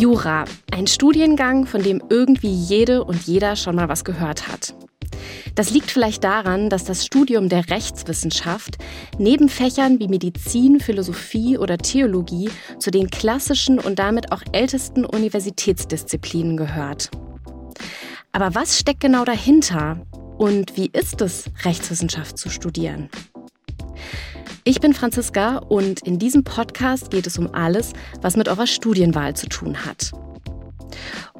Jura, ein Studiengang, von dem irgendwie jede und jeder schon mal was gehört hat. Das liegt vielleicht daran, dass das Studium der Rechtswissenschaft neben Fächern wie Medizin, Philosophie oder Theologie zu den klassischen und damit auch ältesten Universitätsdisziplinen gehört. Aber was steckt genau dahinter? Und wie ist es, Rechtswissenschaft zu studieren? Ich bin Franziska und in diesem Podcast geht es um alles, was mit eurer Studienwahl zu tun hat.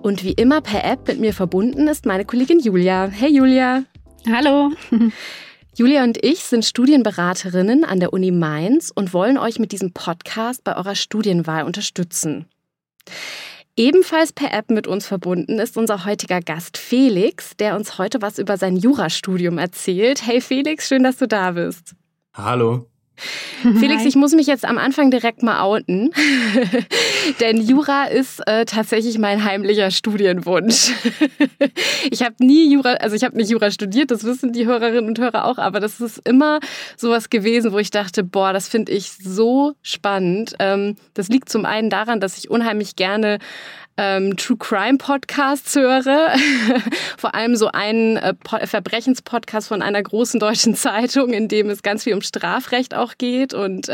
Und wie immer per App mit mir verbunden ist meine Kollegin Julia. Hey Julia. Hallo. Julia und ich sind Studienberaterinnen an der Uni Mainz und wollen euch mit diesem Podcast bei eurer Studienwahl unterstützen. Ebenfalls per App mit uns verbunden ist unser heutiger Gast Felix, der uns heute was über sein Jurastudium erzählt. Hey Felix, schön, dass du da bist. Hallo. Felix, ich muss mich jetzt am Anfang direkt mal outen, denn Jura ist äh, tatsächlich mein heimlicher Studienwunsch. ich habe nie Jura, also ich habe nicht Jura studiert, das wissen die Hörerinnen und Hörer auch, aber das ist immer sowas gewesen, wo ich dachte, boah, das finde ich so spannend. Ähm, das liegt zum einen daran, dass ich unheimlich gerne ähm, True Crime Podcasts höre. Vor allem so einen äh, Verbrechenspodcast von einer großen deutschen Zeitung, in dem es ganz viel um Strafrecht auch geht und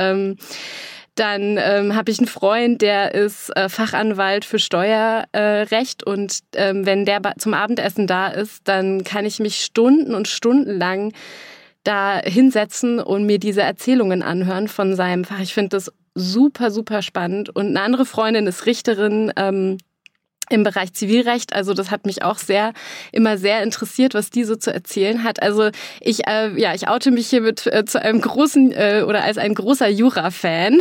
dann ähm, habe ich einen Freund, der ist äh, Fachanwalt für Steuerrecht äh, und ähm, wenn der zum Abendessen da ist, dann kann ich mich Stunden und Stunden lang da hinsetzen und mir diese Erzählungen anhören von seinem Fach. Ich finde das super, super spannend. Und eine andere Freundin ist Richterin, ähm, im Bereich Zivilrecht. Also das hat mich auch sehr immer sehr interessiert, was die so zu erzählen hat. Also ich äh, ja ich oute mich hiermit äh, zu einem großen äh, oder als ein großer Jura-Fan.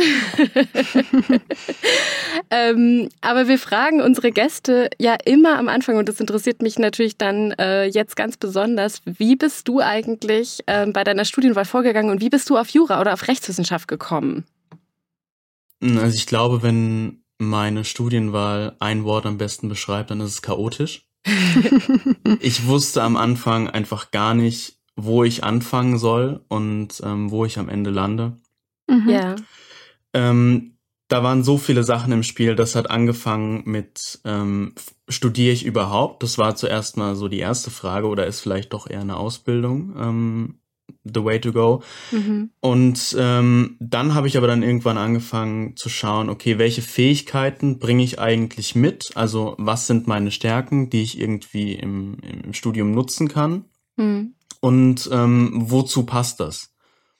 ähm, aber wir fragen unsere Gäste ja immer am Anfang und das interessiert mich natürlich dann äh, jetzt ganz besonders. Wie bist du eigentlich äh, bei deiner Studienwahl vorgegangen und wie bist du auf Jura oder auf Rechtswissenschaft gekommen? Also ich glaube, wenn meine Studienwahl ein Wort am besten beschreibt, dann ist es chaotisch. ich wusste am Anfang einfach gar nicht, wo ich anfangen soll und ähm, wo ich am Ende lande. Mhm. Ja. Ähm, da waren so viele Sachen im Spiel. Das hat angefangen mit, ähm, studiere ich überhaupt? Das war zuerst mal so die erste Frage oder ist vielleicht doch eher eine Ausbildung ähm, the way to go. Mhm. Und ähm, dann habe ich aber dann irgendwann angefangen zu schauen, okay, welche Fähigkeiten bringe ich eigentlich mit? Also was sind meine Stärken, die ich irgendwie im, im Studium nutzen kann? Mhm. Und ähm, wozu passt das?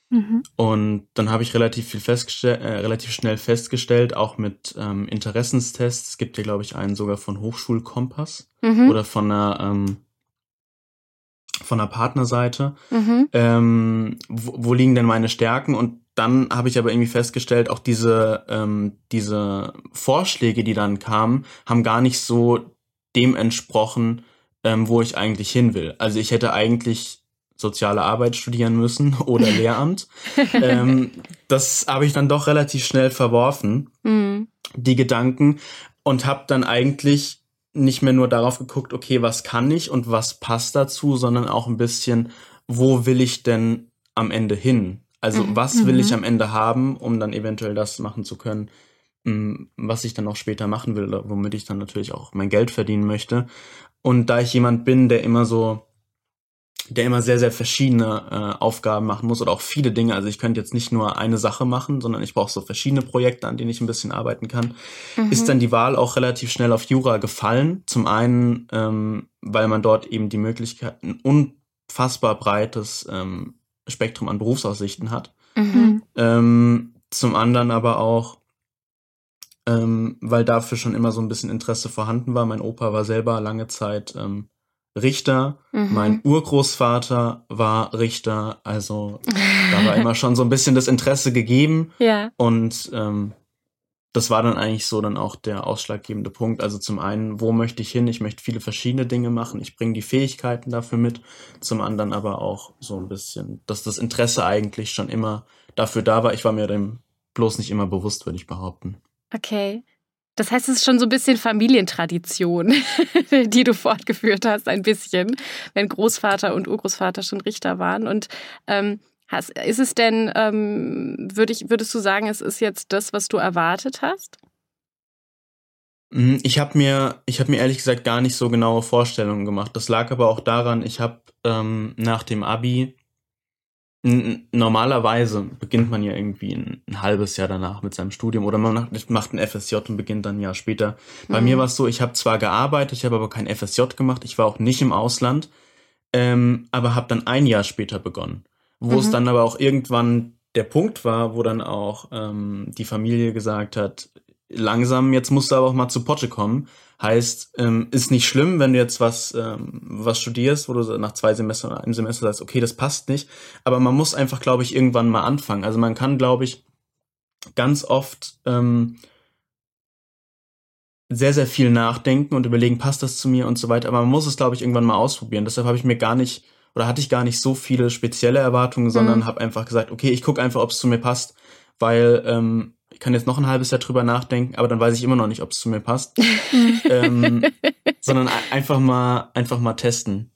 Mhm. Und dann habe ich relativ viel festgestellt, äh, relativ schnell festgestellt, auch mit ähm, Interessenstests. Es gibt ja, glaube ich, einen sogar von Hochschulkompass mhm. oder von einer ähm, von der Partnerseite. Mhm. Ähm, wo, wo, liegen denn meine Stärken? Und dann habe ich aber irgendwie festgestellt, auch diese, ähm, diese Vorschläge, die dann kamen, haben gar nicht so dem entsprochen, ähm, wo ich eigentlich hin will. Also ich hätte eigentlich soziale Arbeit studieren müssen oder Lehramt. ähm, das habe ich dann doch relativ schnell verworfen, mhm. die Gedanken, und habe dann eigentlich nicht mehr nur darauf geguckt, okay, was kann ich und was passt dazu, sondern auch ein bisschen, wo will ich denn am Ende hin? Also mhm. was will ich mhm. am Ende haben, um dann eventuell das machen zu können, mm, was ich dann auch später machen will, womit ich dann natürlich auch mein Geld verdienen möchte. Und da ich jemand bin, der immer so der immer sehr, sehr verschiedene äh, Aufgaben machen muss oder auch viele Dinge. Also ich könnte jetzt nicht nur eine Sache machen, sondern ich brauche so verschiedene Projekte, an denen ich ein bisschen arbeiten kann. Mhm. Ist dann die Wahl auch relativ schnell auf Jura gefallen. Zum einen, ähm, weil man dort eben die Möglichkeit, ein unfassbar breites ähm, Spektrum an Berufsaussichten hat. Mhm. Ähm, zum anderen aber auch, ähm, weil dafür schon immer so ein bisschen Interesse vorhanden war. Mein Opa war selber lange Zeit ähm, Richter. Mhm. Mein Urgroßvater war Richter. Also da war immer schon so ein bisschen das Interesse gegeben. Ja. Und ähm, das war dann eigentlich so dann auch der ausschlaggebende Punkt. Also zum einen, wo möchte ich hin? Ich möchte viele verschiedene Dinge machen. Ich bringe die Fähigkeiten dafür mit. Zum anderen aber auch so ein bisschen, dass das Interesse eigentlich schon immer dafür da war. Ich war mir dem bloß nicht immer bewusst, würde ich behaupten. Okay. Das heißt, es ist schon so ein bisschen Familientradition, die du fortgeführt hast, ein bisschen, wenn Großvater und Urgroßvater schon Richter waren. Und ähm, hast, ist es denn, ähm, würd ich, würdest du sagen, es ist jetzt das, was du erwartet hast? Mhm, ich habe mir, ich mir ehrlich gesagt gar nicht so genaue Vorstellungen gemacht. Das lag aber auch daran, ich habe ähm, nach dem Abi normalerweise beginnt man ja irgendwie ein, ein, halbes Jahr danach mit seinem Studium oder man macht ein FSJ und beginnt dann ein Jahr später. Bei mhm. mir war es so, ich habe zwar gearbeitet, ich habe aber kein FSJ gemacht, ich war auch nicht im Ausland, ähm, aber habe dann ein Jahr später begonnen, wo mhm. es dann aber auch irgendwann der Punkt war, wo dann auch ähm, die Familie gesagt hat, langsam, jetzt musst du aber auch mal zu Potte kommen. Heißt, ähm, ist nicht schlimm, wenn du jetzt was, ähm, was studierst, wo du nach zwei Semestern oder einem Semester sagst, okay, das passt nicht. Aber man muss einfach, glaube ich, irgendwann mal anfangen. Also man kann, glaube ich, ganz oft ähm, sehr, sehr viel nachdenken und überlegen, passt das zu mir und so weiter. Aber man muss es, glaube ich, irgendwann mal ausprobieren. Deshalb habe ich mir gar nicht oder hatte ich gar nicht so viele spezielle Erwartungen, sondern mhm. habe einfach gesagt, okay, ich gucke einfach, ob es zu mir passt, weil ähm, ich kann jetzt noch ein halbes Jahr drüber nachdenken, aber dann weiß ich immer noch nicht, ob es zu mir passt. ähm, sondern einfach mal, einfach mal testen.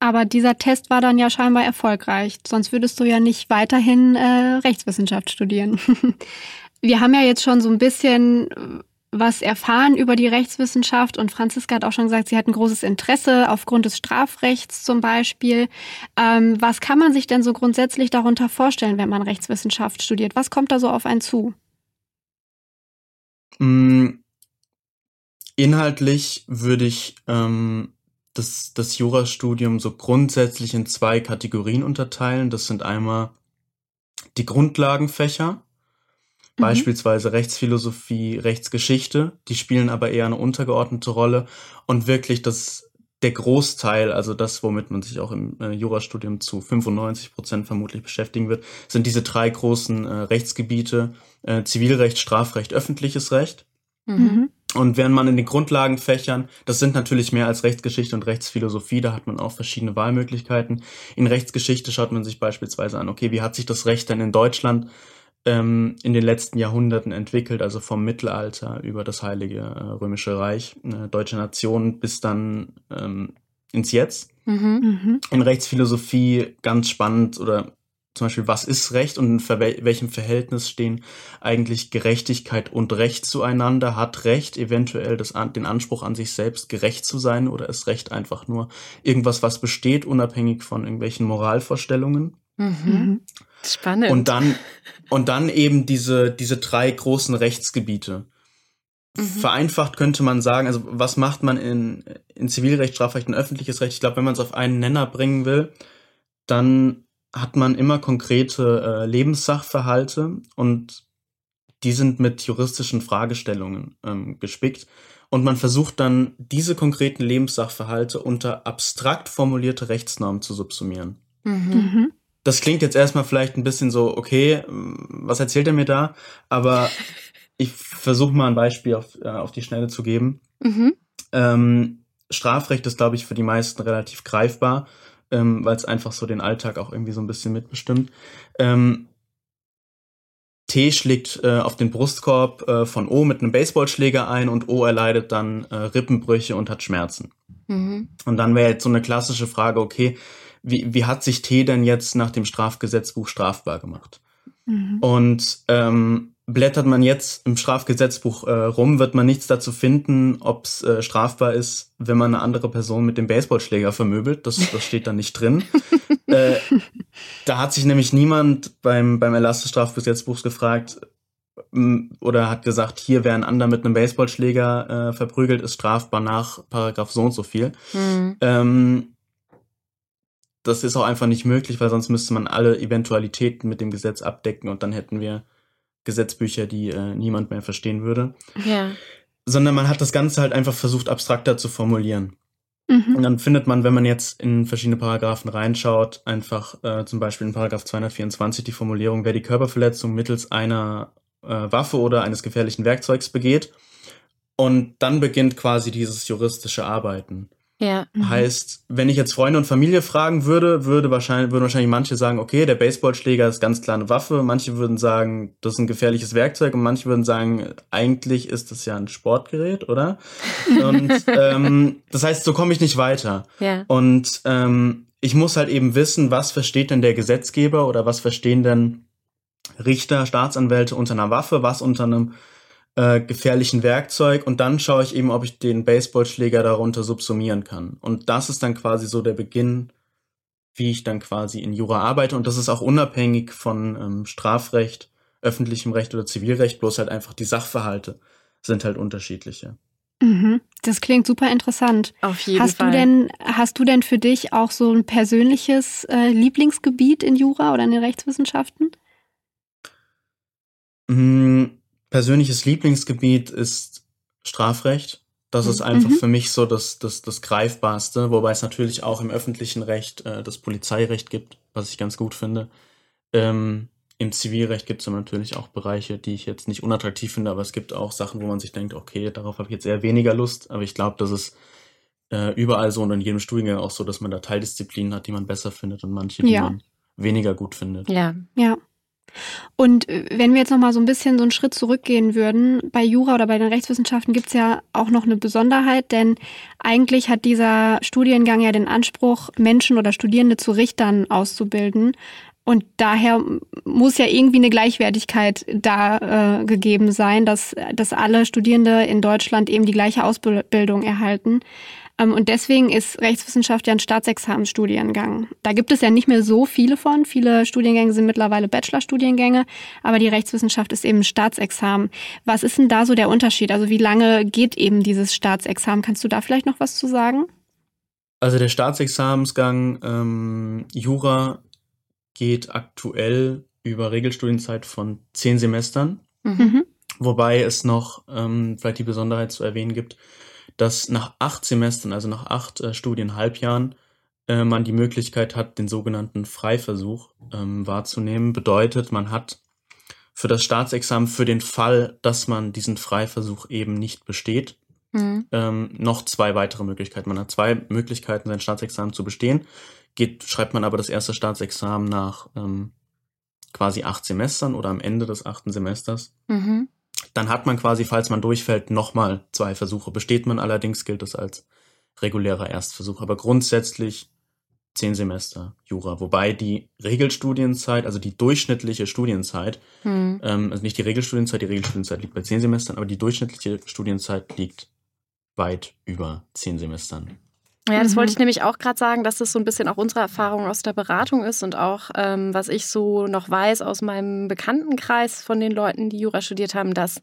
Aber dieser Test war dann ja scheinbar erfolgreich, sonst würdest du ja nicht weiterhin äh, Rechtswissenschaft studieren. Wir haben ja jetzt schon so ein bisschen was erfahren über die Rechtswissenschaft und Franziska hat auch schon gesagt, sie hat ein großes Interesse aufgrund des Strafrechts zum Beispiel. Ähm, was kann man sich denn so grundsätzlich darunter vorstellen, wenn man Rechtswissenschaft studiert? Was kommt da so auf einen zu? Mm, inhaltlich würde ich ähm, das, das Jurastudium so grundsätzlich in zwei Kategorien unterteilen. Das sind einmal die Grundlagenfächer Mhm. Beispielsweise Rechtsphilosophie, Rechtsgeschichte, die spielen aber eher eine untergeordnete Rolle und wirklich das der Großteil, also das, womit man sich auch im äh, Jurastudium zu 95 Prozent vermutlich beschäftigen wird, sind diese drei großen äh, Rechtsgebiete, äh, Zivilrecht, Strafrecht, öffentliches Recht. Mhm. Und während man in den Grundlagenfächern, das sind natürlich mehr als Rechtsgeschichte und Rechtsphilosophie, da hat man auch verschiedene Wahlmöglichkeiten. In Rechtsgeschichte schaut man sich beispielsweise an, okay, wie hat sich das Recht denn in Deutschland ähm, in den letzten Jahrhunderten entwickelt, also vom Mittelalter über das Heilige äh, Römische Reich, äh, deutsche Nation bis dann ähm, ins Jetzt. Mhm. mhm. In Rechtsphilosophie ganz spannend oder zum Beispiel, was ist Recht und in welchem Verhältnis stehen eigentlich Gerechtigkeit und Recht zueinander? Hat Recht eventuell das, den Anspruch an sich selbst, gerecht zu sein oder ist Recht einfach nur irgendwas, was besteht, unabhängig von irgendwelchen Moralvorstellungen? Mhm. mhm. Spannend. Und dann, und dann eben diese, diese drei großen Rechtsgebiete. Mhm. Vereinfacht könnte man sagen, also was macht man in, in Zivilrecht, Strafrecht und öffentliches Recht? Ich glaube, wenn man es auf einen Nenner bringen will, dann hat man immer konkrete äh, Lebenssachverhalte und die sind mit juristischen Fragestellungen ähm, gespickt. Und man versucht dann, diese konkreten Lebenssachverhalte unter abstrakt formulierte Rechtsnormen zu subsumieren. Mhm. mhm das klingt jetzt erstmal vielleicht ein bisschen so, okay, was erzählt er mir da? Aber ich versuche mal ein Beispiel auf, äh, auf die Schnelle zu geben. Mhm. Ähm, Strafrecht ist, glaube ich, für die meisten relativ greifbar, ähm, weil es einfach so den Alltag auch irgendwie so ein bisschen mitbestimmt. Ähm, T schlägt äh, auf den Brustkorb äh, von O mit einem Baseballschläger ein und O erleidet dann äh, Rippenbrüche und hat Schmerzen. Mhm. Und dann wäre jetzt so eine klassische Frage, okay, wie, wie hat sich T denn jetzt nach dem Strafgesetzbuch strafbar gemacht? Mhm. Und ähm, blättert man jetzt im Strafgesetzbuch äh, rum, wird man nichts dazu finden, ob es äh, strafbar ist, wenn man eine andere Person mit dem Baseballschläger vermöbelt. Das, das steht da nicht drin. äh, da hat sich nämlich niemand beim, beim Erlass des Strafgesetzbuchs gefragt oder hat gesagt, hier wer ein anderer mit einem Baseballschläger äh, verprügelt, ist strafbar nach Paragraph so und so viel. Mhm. Ähm, das ist auch einfach nicht möglich, weil sonst müsste man alle Eventualitäten mit dem Gesetz abdecken und dann hätten wir Gesetzbücher, die äh, niemand mehr verstehen würde. Ja. Sondern man hat das Ganze halt einfach versucht, abstrakter zu formulieren. Mhm. Und dann findet man, wenn man jetzt in verschiedene Paragraphen reinschaut, einfach äh, zum Beispiel in Paragraph 224 die Formulierung, wer die Körperverletzung mittels einer äh, Waffe oder eines gefährlichen Werkzeugs begeht. Und dann beginnt quasi dieses juristische Arbeiten. Ja. Mhm. Heißt, wenn ich jetzt Freunde und Familie fragen würde, würde wahrscheinlich, würden wahrscheinlich manche sagen, okay, der Baseballschläger ist ganz klar eine Waffe. Manche würden sagen, das ist ein gefährliches Werkzeug und manche würden sagen, eigentlich ist das ja ein Sportgerät, oder? und ähm, das heißt, so komme ich nicht weiter. Ja. Und ähm, ich muss halt eben wissen, was versteht denn der Gesetzgeber oder was verstehen denn Richter, Staatsanwälte unter einer Waffe, was unter einem äh, gefährlichen Werkzeug und dann schaue ich eben, ob ich den Baseballschläger darunter subsumieren kann. Und das ist dann quasi so der Beginn, wie ich dann quasi in Jura arbeite. Und das ist auch unabhängig von ähm, Strafrecht, öffentlichem Recht oder Zivilrecht, bloß halt einfach die Sachverhalte sind halt unterschiedliche. Mhm. Das klingt super interessant. Auf jeden hast Fall. Du denn, hast du denn für dich auch so ein persönliches äh, Lieblingsgebiet in Jura oder in den Rechtswissenschaften? Mhm. Persönliches Lieblingsgebiet ist Strafrecht. Das ist einfach mhm. für mich so das, das, das Greifbarste, wobei es natürlich auch im öffentlichen Recht äh, das Polizeirecht gibt, was ich ganz gut finde. Ähm, im Zivilrecht gibt es natürlich auch Bereiche, die ich jetzt nicht unattraktiv finde, aber es gibt auch Sachen, wo man sich denkt, okay, darauf habe ich jetzt eher weniger Lust. Aber ich glaube, das ist äh, überall so und in jedem Studiengang auch so, dass man da Teildisziplinen hat, die man besser findet und manche, die ja. man weniger gut findet. Ja. Ja. Und äh, wenn wir jetzt noch mal so ein bisschen so einen Schritt zurückgehen würden, bei Jura oder bei den Rechtswissenschaften gibt es ja auch noch eine Besonderheit, denn eigentlich hat dieser Studiengang ja den Anspruch, Menschen oder Studierende zu Richtern auszubilden. Und daher muss ja irgendwie eine Gleichwertigkeit da äh, gegeben sein, dass, dass alle Studierende in Deutschland eben die gleiche Ausbildung erhalten. Ähm, und deswegen ist Rechtswissenschaft ja ein Staatsexamenstudiengang. Da gibt es ja nicht mehr so viele von. Viele Studiengänge sind mittlerweile Bachelorstudiengänge, aber die Rechtswissenschaft ist eben Staatsexamen. Was ist denn da so der Unterschied? Also wie lange geht eben dieses Staatsexamen? Kannst du da vielleicht noch was zu sagen? Also der Staatsexamensgang ähm, Jura geht aktuell über Regelstudienzeit von zehn Semestern. Mhm. Wobei es noch ähm, vielleicht die Besonderheit zu erwähnen gibt, dass nach acht Semestern, also nach acht äh, Studienhalbjahren, äh, man die Möglichkeit hat, den sogenannten Freiversuch ähm, wahrzunehmen. Bedeutet, man hat für das Staatsexamen für den Fall, dass man diesen Freiversuch eben nicht besteht, mhm. ähm, noch zwei weitere Möglichkeiten. Man hat zwei Möglichkeiten, sein Staatsexamen zu bestehen geht, schreibt man aber das erste Staatsexamen nach ähm, quasi acht Semestern oder am Ende des achten Semesters. Mhm. Dann hat man quasi, falls man durchfällt, nochmal zwei Versuche. Besteht man allerdings, gilt es als regulärer Erstversuch. Aber grundsätzlich zehn Semester Jura. Wobei die Regelstudienzeit, also die durchschnittliche Studienzeit, mhm. ähm, also nicht die Regelstudienzeit, die Regelstudienzeit liegt bei zehn Semestern, aber die durchschnittliche Studienzeit liegt weit über zehn Semestern. Ja, das mhm. wollte ich nämlich auch gerade sagen, dass das so ein bisschen auch unsere Erfahrung aus der Beratung ist und auch, ähm, was ich so noch weiß aus meinem Bekanntenkreis von den Leuten, die Jura studiert haben, dass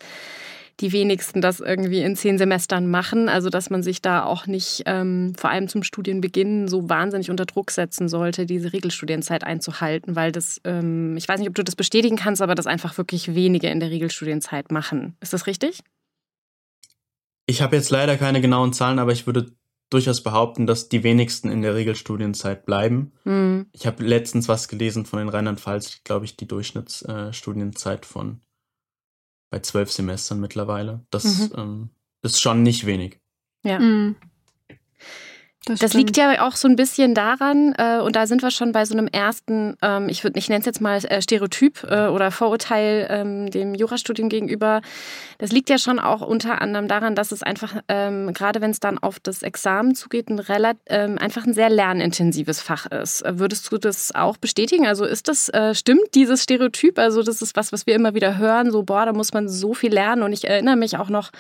die wenigsten das irgendwie in zehn Semestern machen. Also dass man sich da auch nicht ähm, vor allem zum Studienbeginn so wahnsinnig unter Druck setzen sollte, diese Regelstudienzeit einzuhalten, weil das, ähm, ich weiß nicht, ob du das bestätigen kannst, aber das einfach wirklich wenige in der Regelstudienzeit machen. Ist das richtig? Ich habe jetzt leider keine genauen Zahlen, aber ich würde durchaus behaupten, dass die wenigsten in der Regelstudienzeit bleiben. Mhm. Ich habe letztens was gelesen von den Rheinland-Pfalz, glaube ich, die Durchschnittsstudienzeit äh, von bei zwölf Semestern mittlerweile. Das mhm. ähm, ist schon nicht wenig. Ja. Mhm. Das, das liegt ja auch so ein bisschen daran, äh, und da sind wir schon bei so einem ersten, ähm, ich, ich nenne es jetzt mal äh, Stereotyp äh, oder Vorurteil ähm, dem Jurastudium gegenüber. Das liegt ja schon auch unter anderem daran, dass es einfach, ähm, gerade wenn es dann auf das Examen zugeht, ein relativ, ähm, einfach ein sehr lernintensives Fach ist. Würdest du das auch bestätigen? Also ist das, äh, stimmt dieses Stereotyp? Also das ist was, was wir immer wieder hören, so, boah, da muss man so viel lernen. Und ich erinnere mich auch noch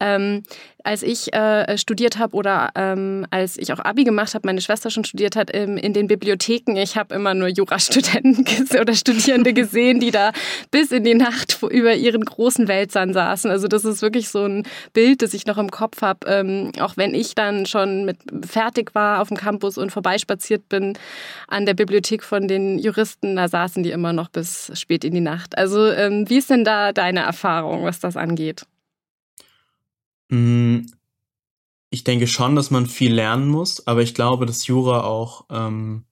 ähm, als ich äh, studiert habe oder ähm, als ich auch Abi gemacht habe, meine Schwester schon studiert hat, ähm, in den Bibliotheken, ich habe immer nur Jurastudenten oder Studierende gesehen, die da bis in die Nacht über ihren großen Wälzern saßen. Also das ist wirklich so ein Bild, das ich noch im Kopf habe. Ähm, auch wenn ich dann schon mit fertig war auf dem Campus und vorbeispaziert bin an der Bibliothek von den Juristen, da saßen die immer noch bis spät in die Nacht. Also ähm, wie ist denn da deine Erfahrung, was das angeht? Mm, ich denke schon, dass man viel lernen muss, aber ich glaube, dass Jura auch ähm,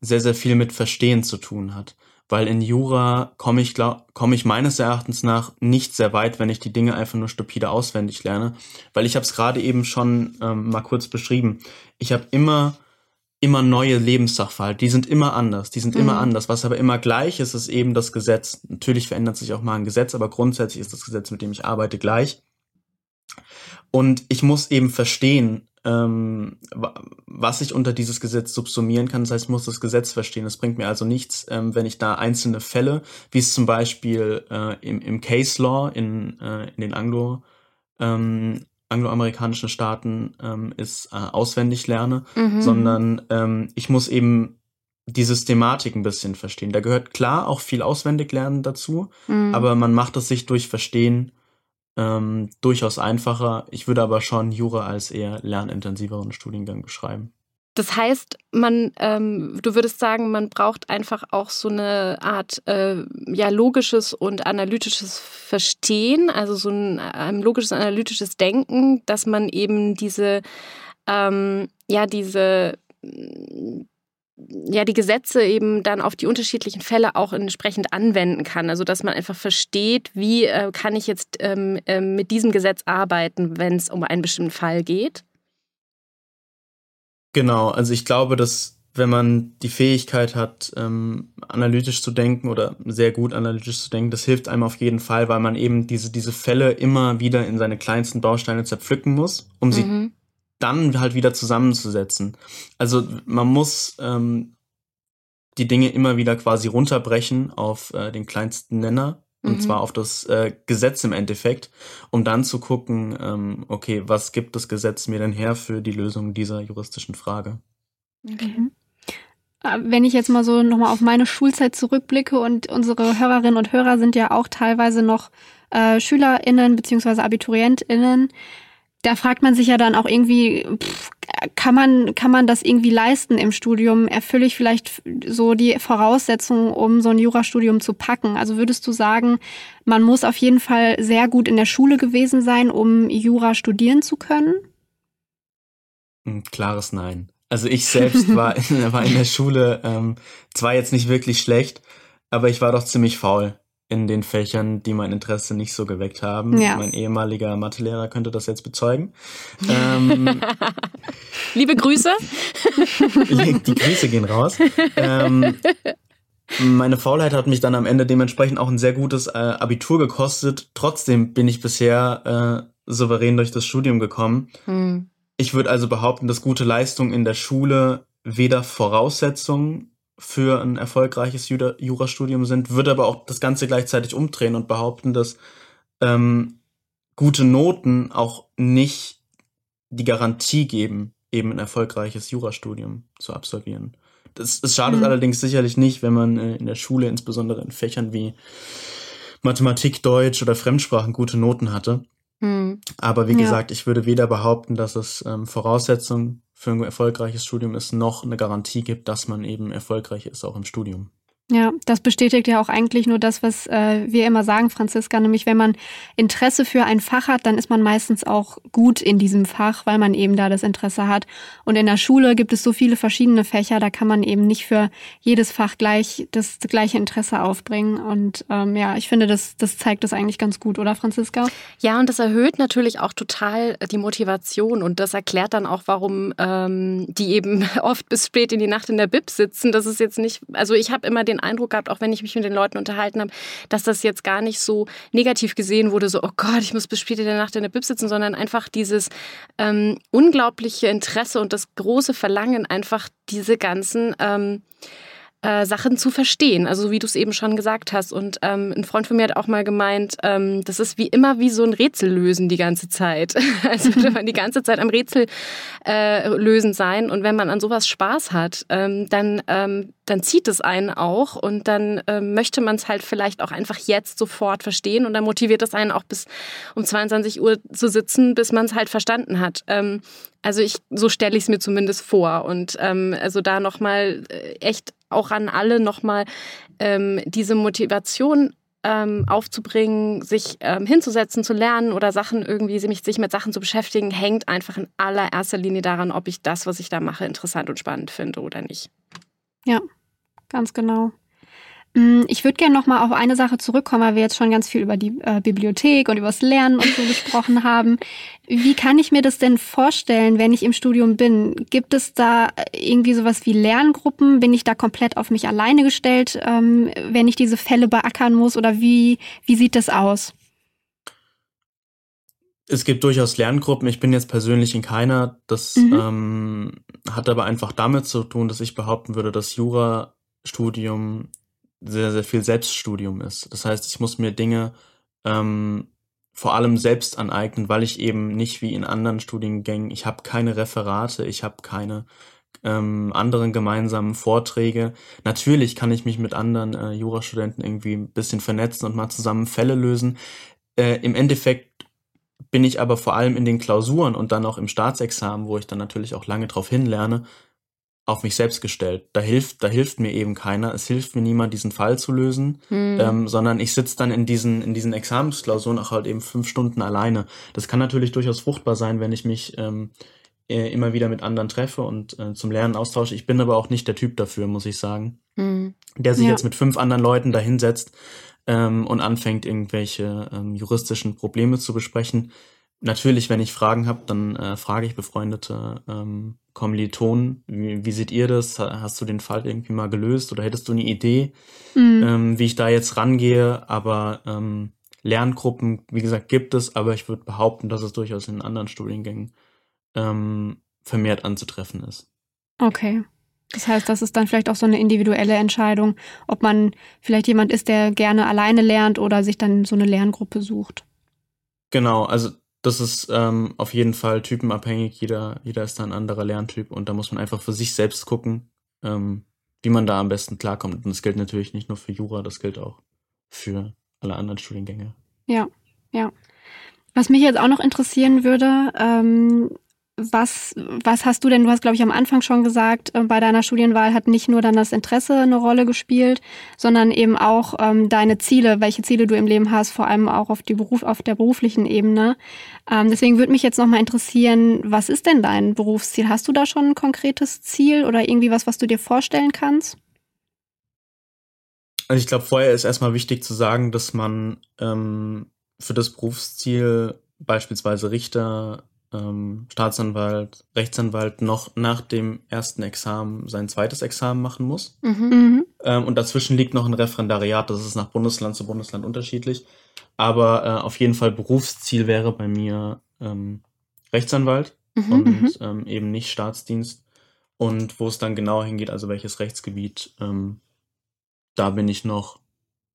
sehr, sehr viel mit Verstehen zu tun hat. Weil in Jura komme ich, komme ich meines Erachtens nach nicht sehr weit, wenn ich die Dinge einfach nur stupide auswendig lerne. Weil ich habe es gerade eben schon ähm, mal kurz beschrieben. Ich habe immer immer neue Lebenssachverhalte. Die sind immer anders. Die sind mhm. immer anders. Was aber immer gleich ist, ist eben das Gesetz. Natürlich verändert sich auch mal ein Gesetz, aber grundsätzlich ist das Gesetz, mit dem ich arbeite, gleich. Und ich muss eben verstehen, ähm, was ich unter dieses Gesetz subsumieren kann. Das heißt, ich muss das Gesetz verstehen. Es bringt mir also nichts, ähm, wenn ich da einzelne Fälle, wie es zum Beispiel äh, im, im Case Law in, äh, in den Anglo, ähm, angloamerikanischen Staaten ähm, ist, äh, auswendig lerne, mhm. sondern ähm, ich muss eben die Systematik ein bisschen verstehen. Da gehört klar auch viel auswendig lernen dazu, mhm. aber man macht es sich durch Verstehen ähm, durchaus einfacher. Ich würde aber schon Jura als eher lernintensiveren Studiengang beschreiben. Das heißt, man, ähm, du würdest sagen, man braucht einfach auch so eine Art äh, ja, logisches und analytisches Verstehen, also so ein, ein logisches, analytisches Denken, dass man eben diese, ähm, ja, diese ja die Gesetze eben dann auf die unterschiedlichen Fälle auch entsprechend anwenden kann. Also dass man einfach versteht, wie äh, kann ich jetzt ähm, äh, mit diesem Gesetz arbeiten, wenn es um einen bestimmten Fall geht. Genau, also ich glaube, dass wenn man die Fähigkeit hat, ähm, analytisch zu denken oder sehr gut analytisch zu denken, das hilft einem auf jeden Fall, weil man eben diese, diese Fälle immer wieder in seine kleinsten Bausteine zerpflücken muss, um mhm. Dann halt wieder zusammenzusetzen. Also man muss ähm, die Dinge immer wieder quasi runterbrechen auf äh, den kleinsten Nenner und mhm. zwar auf das äh, Gesetz im Endeffekt, um dann zu gucken, ähm, okay, was gibt das Gesetz mir denn her für die Lösung dieser juristischen Frage? Okay. Mhm. Äh, wenn ich jetzt mal so nochmal auf meine Schulzeit zurückblicke und unsere Hörerinnen und Hörer sind ja auch teilweise noch äh, SchülerInnen beziehungsweise AbiturientInnen, da fragt man sich ja dann auch irgendwie, pff, kann man, kann man das irgendwie leisten im Studium? Erfülle ich vielleicht so die Voraussetzungen, um so ein Jurastudium zu packen? Also würdest du sagen, man muss auf jeden Fall sehr gut in der Schule gewesen sein, um Jura studieren zu können? Ein klares Nein. Also ich selbst war, in, war in der Schule ähm, zwar jetzt nicht wirklich schlecht, aber ich war doch ziemlich faul in den Fächern, die mein Interesse nicht so geweckt haben. Ja. Mein ehemaliger Mathelehrer könnte das jetzt bezeugen. ähm, Liebe Grüße. die Grüße gehen raus. Ähm, meine Faulheit hat mich dann am Ende dementsprechend auch ein sehr gutes äh, Abitur gekostet. Trotzdem bin ich bisher äh, souverän durch das Studium gekommen. Hm. Ich würde also behaupten, dass gute Leistung in der Schule weder Voraussetzung für ein erfolgreiches Jurastudium sind, würde aber auch das Ganze gleichzeitig umdrehen und behaupten, dass ähm, gute Noten auch nicht die Garantie geben, eben ein erfolgreiches Jurastudium zu absolvieren. Das, das schadet mhm. allerdings sicherlich nicht, wenn man äh, in der Schule, insbesondere in Fächern wie Mathematik, Deutsch oder Fremdsprachen gute Noten hatte. Mhm. Aber wie ja. gesagt, ich würde weder behaupten, dass es ähm, Voraussetzung für ein erfolgreiches Studium ist, noch eine Garantie gibt, dass man eben erfolgreich ist, auch im Studium. Ja, das bestätigt ja auch eigentlich nur das, was äh, wir immer sagen, Franziska, nämlich wenn man Interesse für ein Fach hat, dann ist man meistens auch gut in diesem Fach, weil man eben da das Interesse hat. Und in der Schule gibt es so viele verschiedene Fächer, da kann man eben nicht für jedes Fach gleich das, das gleiche Interesse aufbringen. Und ähm, ja, ich finde, das, das zeigt das eigentlich ganz gut, oder Franziska? Ja, und das erhöht natürlich auch total die Motivation und das erklärt dann auch, warum ähm, die eben oft bis spät in die Nacht in der Bib sitzen. Das ist jetzt nicht, also ich habe immer den den Eindruck gehabt, auch wenn ich mich mit den Leuten unterhalten habe, dass das jetzt gar nicht so negativ gesehen wurde, so, oh Gott, ich muss bis spät in der Nacht in der Bib sitzen, sondern einfach dieses ähm, unglaubliche Interesse und das große Verlangen, einfach diese ganzen ähm, äh, Sachen zu verstehen. Also wie du es eben schon gesagt hast. Und ähm, ein Freund von mir hat auch mal gemeint, ähm, das ist wie immer wie so ein Rätsel lösen die ganze Zeit. also würde man die ganze Zeit am Rätsel äh, lösen sein. Und wenn man an sowas Spaß hat, ähm, dann, ähm, dann zieht es einen auch und dann ähm, möchte man es halt vielleicht auch einfach jetzt sofort verstehen und dann motiviert es einen auch bis um 22 Uhr zu sitzen, bis man es halt verstanden hat. Ähm, also ich, so stelle ich es mir zumindest vor. Und ähm, also da nochmal äh, echt auch an alle nochmal ähm, diese Motivation ähm, aufzubringen, sich ähm, hinzusetzen, zu lernen oder Sachen irgendwie, sich, sich mit Sachen zu beschäftigen, hängt einfach in allererster Linie daran, ob ich das, was ich da mache, interessant und spannend finde oder nicht. Ja, ganz genau. Mm, ich würde gerne noch mal auf eine Sache zurückkommen, weil wir jetzt schon ganz viel über die äh, Bibliothek und über das Lernen und so gesprochen haben. Wie kann ich mir das denn vorstellen, wenn ich im Studium bin? Gibt es da irgendwie sowas wie Lerngruppen? Bin ich da komplett auf mich alleine gestellt, ähm, wenn ich diese Fälle beackern muss? Oder wie, wie sieht das aus? Es gibt durchaus Lerngruppen. Ich bin jetzt persönlich in keiner. Das mhm. ähm, hat aber einfach damit zu tun, dass ich behaupten würde, dass Jurastudium sehr, sehr viel Selbststudium ist. Das heißt, ich muss mir Dinge ähm, vor allem selbst aneignen, weil ich eben nicht wie in anderen Studiengängen, ich habe keine Referate, ich habe keine ähm, anderen gemeinsamen Vorträge. Natürlich kann ich mich mit anderen äh, Jurastudenten irgendwie ein bisschen vernetzen und mal zusammen Fälle lösen. Äh, Im Endeffekt bin ich aber vor allem in den Klausuren und dann auch im Staatsexamen, wo ich dann natürlich auch lange drauf hinlerne, auf mich selbst gestellt. Da hilft, da hilft mir eben keiner. Es hilft mir niemand, diesen Fall zu lösen, hm. ähm, sondern ich sitze dann in diesen, in diesen Examensklausuren auch halt eben fünf Stunden alleine. Das kann natürlich durchaus fruchtbar sein, wenn ich mich ähm, äh, immer wieder mit anderen treffe und äh, zum Lernen austausche. Ich bin aber auch nicht der Typ dafür, muss ich sagen, hm. der sich ja. jetzt mit fünf anderen Leuten dahinsetzt ähm, und anfängt, irgendwelche ähm, juristischen Probleme zu besprechen. Natürlich, wenn ich Fragen habe, dann äh, frage ich befreundete ähm, Kommilitonen, wie, wie seht ihr das? Hast du den Fall irgendwie mal gelöst oder hättest du eine Idee, mhm. ähm, wie ich da jetzt rangehe? Aber ähm, Lerngruppen, wie gesagt, gibt es, aber ich würde behaupten, dass es durchaus in anderen Studiengängen ähm, vermehrt anzutreffen ist. Okay. Das heißt, das ist dann vielleicht auch so eine individuelle Entscheidung, ob man vielleicht jemand ist, der gerne alleine lernt oder sich dann so eine Lerngruppe sucht. Genau, also das ist ähm, auf jeden Fall typenabhängig. Jeder, jeder ist da ein anderer Lerntyp und da muss man einfach für sich selbst gucken, ähm, wie man da am besten klarkommt. Und das gilt natürlich nicht nur für Jura, das gilt auch für alle anderen Studiengänge. Ja, ja. Was mich jetzt auch noch interessieren würde, ähm, was, was hast du denn, du hast, glaube ich, am Anfang schon gesagt, äh, bei deiner Studienwahl hat nicht nur dann das Interesse eine Rolle gespielt, sondern eben auch ähm, deine Ziele, welche Ziele du im Leben hast, vor allem auch auf, die Beruf, auf der beruflichen Ebene. Ähm, deswegen würde mich jetzt nochmal interessieren, was ist denn dein Berufsziel? Hast du da schon ein konkretes Ziel oder irgendwie was, was du dir vorstellen kannst? Also ich glaube, vorher ist erstmal wichtig zu sagen, dass man ähm, für das Berufsziel beispielsweise Richter ähm, Staatsanwalt, Rechtsanwalt noch nach dem ersten Examen sein zweites Examen machen muss. Mhm. mhm. Ähm, und dazwischen liegt noch ein Referendariat, das ist nach Bundesland zu Bundesland unterschiedlich. Aber äh, auf jeden Fall Berufsziel wäre bei mir ähm, Rechtsanwalt mhm. und mhm. ähm, eben nicht Staatsdienst. Und wo es dann genau hingeht, also welches Rechtsgebiet, ähm, da bin ich noch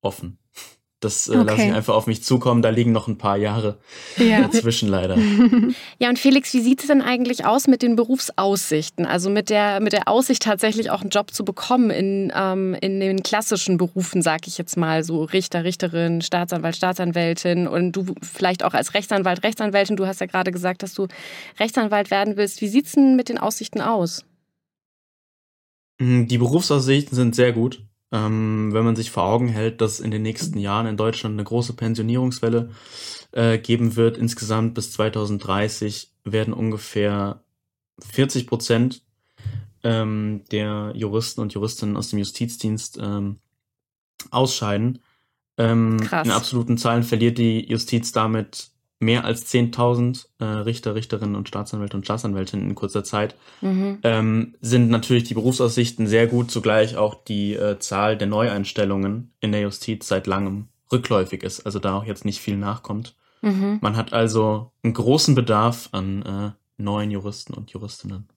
offen. Das äh, okay. lasse ich einfach auf mich zukommen. Da liegen noch ein paar Jahre ja. dazwischen leider. Ja, und Felix, wie sieht es denn eigentlich aus mit den Berufsaussichten? Also mit der, mit der Aussicht, tatsächlich auch einen Job zu bekommen in, ähm, in den klassischen Berufen, sag ich jetzt mal, so Richter, Richterin, Staatsanwalt, Staatsanwältin und du vielleicht auch als Rechtsanwalt, Rechtsanwältin. Du hast ja gerade gesagt, dass du Rechtsanwalt werden willst. Wie sieht es denn mit den Aussichten aus? Die Berufsaussichten sind sehr gut ähm, wenn man sich vor Augen hält, dass in den nächsten Jahren in Deutschland eine große Pensionierungswelle äh, geben wird. Insgesamt bis 2030 werden ungefähr 40 Prozent ähm, der Juristen und Juristinnen aus dem Justizdienst ähm, ausscheiden. Ähm. In absoluten Zahlen verliert die Justiz damit mehr als 10.000 äh, Richter, Richterinnen und Staatsanwälte und Staatsanwältinnen in kurzer Zeit, mhm. ähm, sind natürlich die Berufsaussichten sehr gut, zugleich auch die äh, Zahl der Neueinstellungen in der Justiz seit langem rückläufig ist, also da auch jetzt nicht viel nachkommt. Mhm. Man hat also einen großen Bedarf an äh, neuen Juristen und Juristinnen.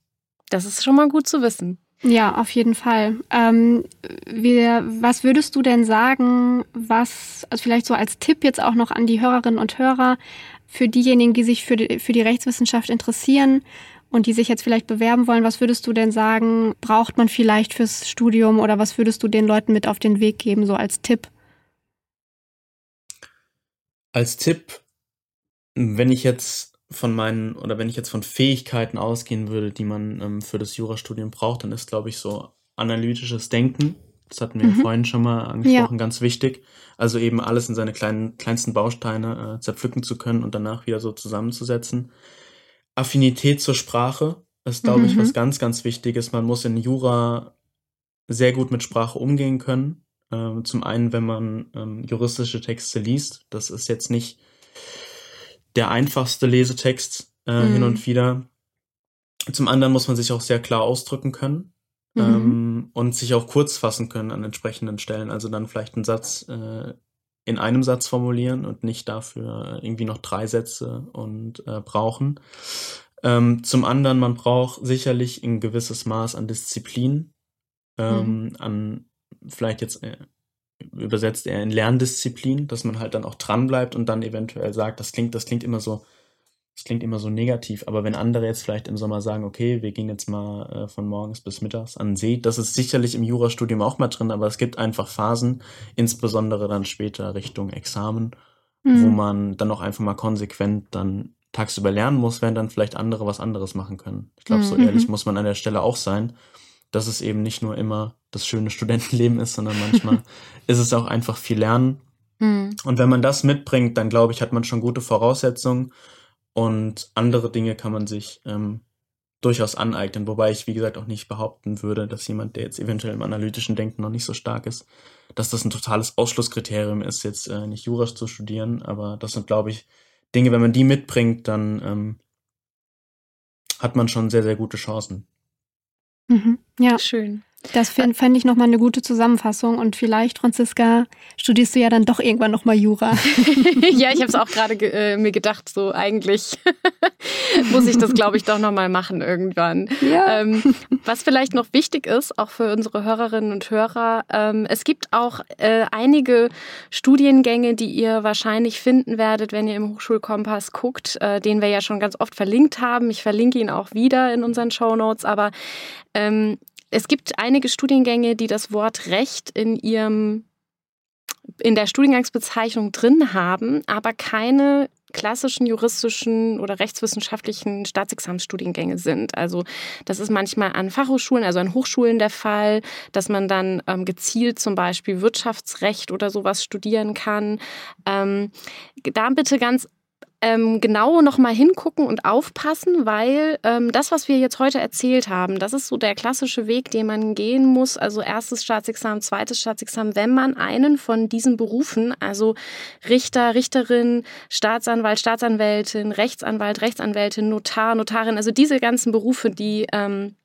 Das ist schon mal gut zu wissen. Ja, auf jeden Fall. Ähm, wir, was würdest du denn sagen, was, also vielleicht so als Tipp jetzt auch noch an die Hörerinnen und Hörer, für diejenigen, die sich für die, für die Rechtswissenschaft interessieren und die sich jetzt vielleicht bewerben wollen, was würdest du denn sagen, braucht man vielleicht fürs Studium oder was würdest du den Leuten mit auf den Weg geben, so als Tipp? Als Tipp, wenn ich jetzt von meinen oder wenn ich jetzt von Fähigkeiten ausgehen würde, die man ähm, für das Jurastudium braucht, dann ist, glaube ich, so analytisches Denken. Das hatten wir mhm. vorhin schon mal angesprochen, ja. ganz wichtig. Also eben alles in seine kleinen, kleinsten Bausteine äh, zerpflücken zu können und danach wieder so zusammenzusetzen. Affinität zur Sprache ist, glaube mhm. ich, was ganz, ganz Wichtiges. Man muss in Jura sehr gut mit Sprache umgehen können. Ähm, zum einen, wenn man ähm, juristische Texte liest. Das ist jetzt nicht der einfachste Lesetext äh, mhm. hin und wieder. Zum anderen muss man sich auch sehr klar ausdrücken können mhm. ähm, und sich auch kurz fassen können an entsprechenden Stellen. Also dann vielleicht einen Satz äh, in einem Satz formulieren und nicht dafür irgendwie noch drei Sätze und äh, brauchen. Ähm, zum anderen, man braucht sicherlich ein gewisses Maß an Disziplin, ähm, mhm. an vielleicht jetzt äh, übersetzt eher in Lerndisziplin, dass man halt dann auch dran bleibt und dann eventuell sagt, das klingt, das klingt immer so, das klingt immer so negativ, aber wenn andere jetzt vielleicht im Sommer sagen, okay, wir gehen jetzt mal äh, von morgens bis mittags an See, das ist sicherlich im Jurastudium auch mal drin, aber es gibt einfach Phasen, insbesondere dann später Richtung Examen, mhm. wo man dann auch einfach mal konsequent dann tagsüber lernen muss, während dann vielleicht andere was anderes machen können. Ich glaube, mhm. so ehrlich muss man an der Stelle auch sein dass es eben nicht nur immer das schöne Studentenleben ist, sondern manchmal ist es auch einfach viel Lernen. Mhm. Und wenn man das mitbringt, dann glaube ich, hat man schon gute Voraussetzungen und andere Dinge kann man sich ähm, durchaus aneignen. Wobei ich, wie gesagt, auch nicht behaupten würde, dass jemand, der jetzt eventuell im analytischen Denken noch nicht so stark ist, dass das ein totales Ausschlusskriterium ist, jetzt äh, nicht Jura zu studieren. Aber das sind, glaube ich, Dinge, wenn man die mitbringt, dann ähm, hat man schon sehr, sehr gute Chancen. Mhm. Ja. Schön. Das fände ich nochmal eine gute Zusammenfassung. Und vielleicht, Franziska, studierst du ja dann doch irgendwann nochmal Jura. ja, ich habe es auch gerade äh, mir gedacht, so eigentlich muss ich das, glaube ich, doch nochmal machen irgendwann. Ja. Ähm, was vielleicht noch wichtig ist, auch für unsere Hörerinnen und Hörer, ähm, es gibt auch äh, einige Studiengänge, die ihr wahrscheinlich finden werdet, wenn ihr im Hochschulkompass guckt, äh, den wir ja schon ganz oft verlinkt haben. Ich verlinke ihn auch wieder in unseren Show Notes, aber ähm, es gibt einige Studiengänge, die das Wort Recht in ihrem in der Studiengangsbezeichnung drin haben, aber keine klassischen juristischen oder rechtswissenschaftlichen Staatsexamensstudiengänge sind. Also das ist manchmal an Fachhochschulen, also an Hochschulen der Fall, dass man dann ähm, gezielt zum Beispiel Wirtschaftsrecht oder sowas studieren kann. Ähm, da bitte ganz ähm, genau nochmal hingucken und aufpassen, weil ähm, das, was wir jetzt heute erzählt haben, das ist so der klassische Weg, den man gehen muss. Also erstes Staatsexamen, zweites Staatsexamen, wenn man einen von diesen Berufen, also Richter, Richterin, Staatsanwalt, Staatsanwältin, Rechtsanwalt, Rechtsanwältin, Notar, Notarin, also diese ganzen Berufe, die ähm,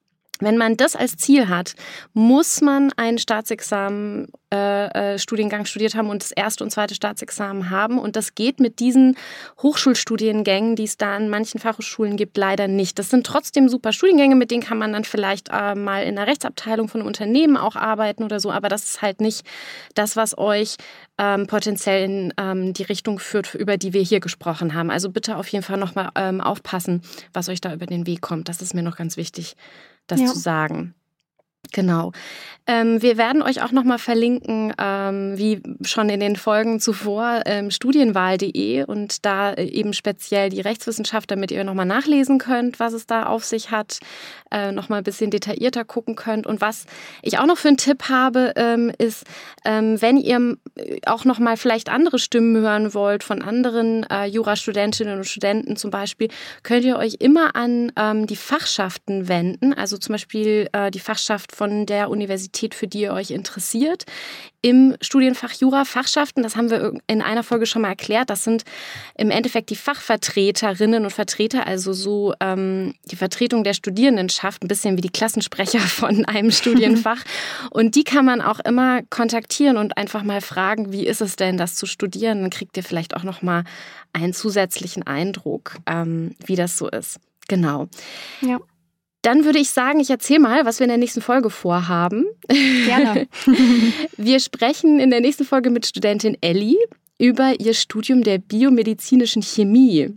wenn man das als Ziel hat, muss man einen Staatsexamen äh, äh, Studiengang studiert haben und das erste und zweite Staatsexamen haben. Und das geht mit diesen Hochschulstudiengängen, die es da an manchen Fachhochschulen gibt, leider nicht. Das sind trotzdem super Studiengänge, mit denen kann man dann vielleicht äh, mal in der Rechtsabteilung von einem Unternehmen auch arbeiten oder so. Aber das ist halt nicht das, was euch ähm, potenziell in ähm, die Richtung führt, über die wir hier gesprochen haben. Also bitte auf jeden Fall nochmal ähm, aufpassen, was euch da über den Weg kommt. Das ist mir noch ganz wichtig das ja. zu sagen. Genau. Ähm, wir werden euch auch nochmal verlinken, ähm, wie schon in den Folgen zuvor, ähm, studienwahl.de und da äh, eben speziell die Rechtswissenschaft, damit ihr nochmal nachlesen könnt, was es da auf sich hat, äh, nochmal ein bisschen detaillierter gucken könnt. Und was ich auch noch für einen Tipp habe, ähm, ist, ähm, wenn ihr äh, auch nochmal vielleicht andere Stimmen hören wollt von anderen äh, Jurastudentinnen und Studenten zum Beispiel, könnt ihr euch immer an ähm, die Fachschaften wenden, also zum Beispiel äh, die Fachschaft von der Universität, für die ihr euch interessiert. Im Studienfach Jura Fachschaften, das haben wir in einer Folge schon mal erklärt, das sind im Endeffekt die Fachvertreterinnen und Vertreter, also so ähm, die Vertretung der Studierendenschaft, ein bisschen wie die Klassensprecher von einem Studienfach. und die kann man auch immer kontaktieren und einfach mal fragen, wie ist es denn, das zu studieren? Dann kriegt ihr vielleicht auch noch mal einen zusätzlichen Eindruck, ähm, wie das so ist. Genau. Ja. Dann würde ich sagen, ich erzähle mal, was wir in der nächsten Folge vorhaben. Gerne. wir sprechen in der nächsten Folge mit Studentin Ellie über ihr Studium der biomedizinischen Chemie.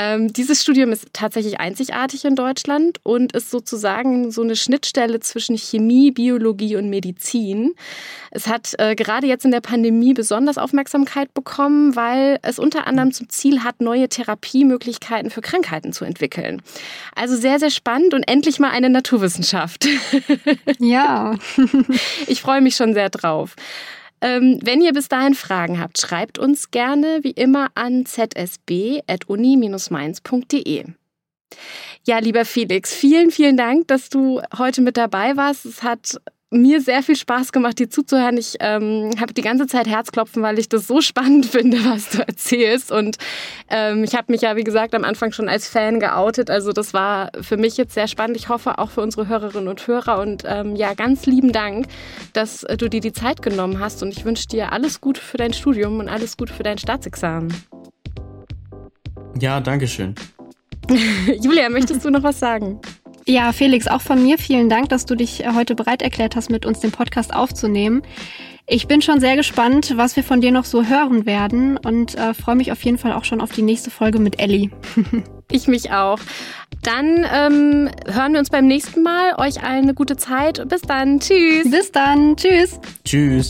Ähm, dieses Studium ist tatsächlich einzigartig in Deutschland und ist sozusagen so eine Schnittstelle zwischen Chemie, Biologie und Medizin. Es hat äh, gerade jetzt in der Pandemie besonders Aufmerksamkeit bekommen, weil es unter anderem zum Ziel hat, neue Therapiemöglichkeiten für Krankheiten zu entwickeln. Also sehr, sehr spannend und endlich mal eine Naturwissenschaft. Ja. ich freue mich schon sehr drauf. Ähm, wenn ihr bis dahin Fragen habt, schreibt uns gerne wie immer an zsb.uni-mainz.de. Ja, lieber Felix, vielen, vielen Dank, dass du heute mit dabei warst. Es hat mir sehr viel Spaß gemacht, dir zuzuhören. Ich ähm, habe die ganze Zeit Herzklopfen, weil ich das so spannend finde, was du erzählst. Und ähm, ich habe mich ja, wie gesagt, am Anfang schon als Fan geoutet. Also das war für mich jetzt sehr spannend. Ich hoffe auch für unsere Hörerinnen und Hörer. Und ähm, ja, ganz lieben Dank, dass du dir die Zeit genommen hast. Und ich wünsche dir alles Gute für dein Studium und alles Gute für dein Staatsexamen. Ja, danke schön. Julia, möchtest du noch was sagen? Ja, Felix, auch von mir vielen Dank, dass du dich äh, heute bereit erklärt hast, mit uns den Podcast aufzunehmen. Ich bin schon sehr gespannt, was wir von dir noch so hören werden und äh, freue mich auf jeden Fall auch schon auf die nächste Folge mit Ellie. ich mich auch. Dann ähm, hören wir uns beim nächsten Mal. Euch allen eine gute Zeit. Bis dann. Tschüss. Bis dann. Tschüss. Tschüss.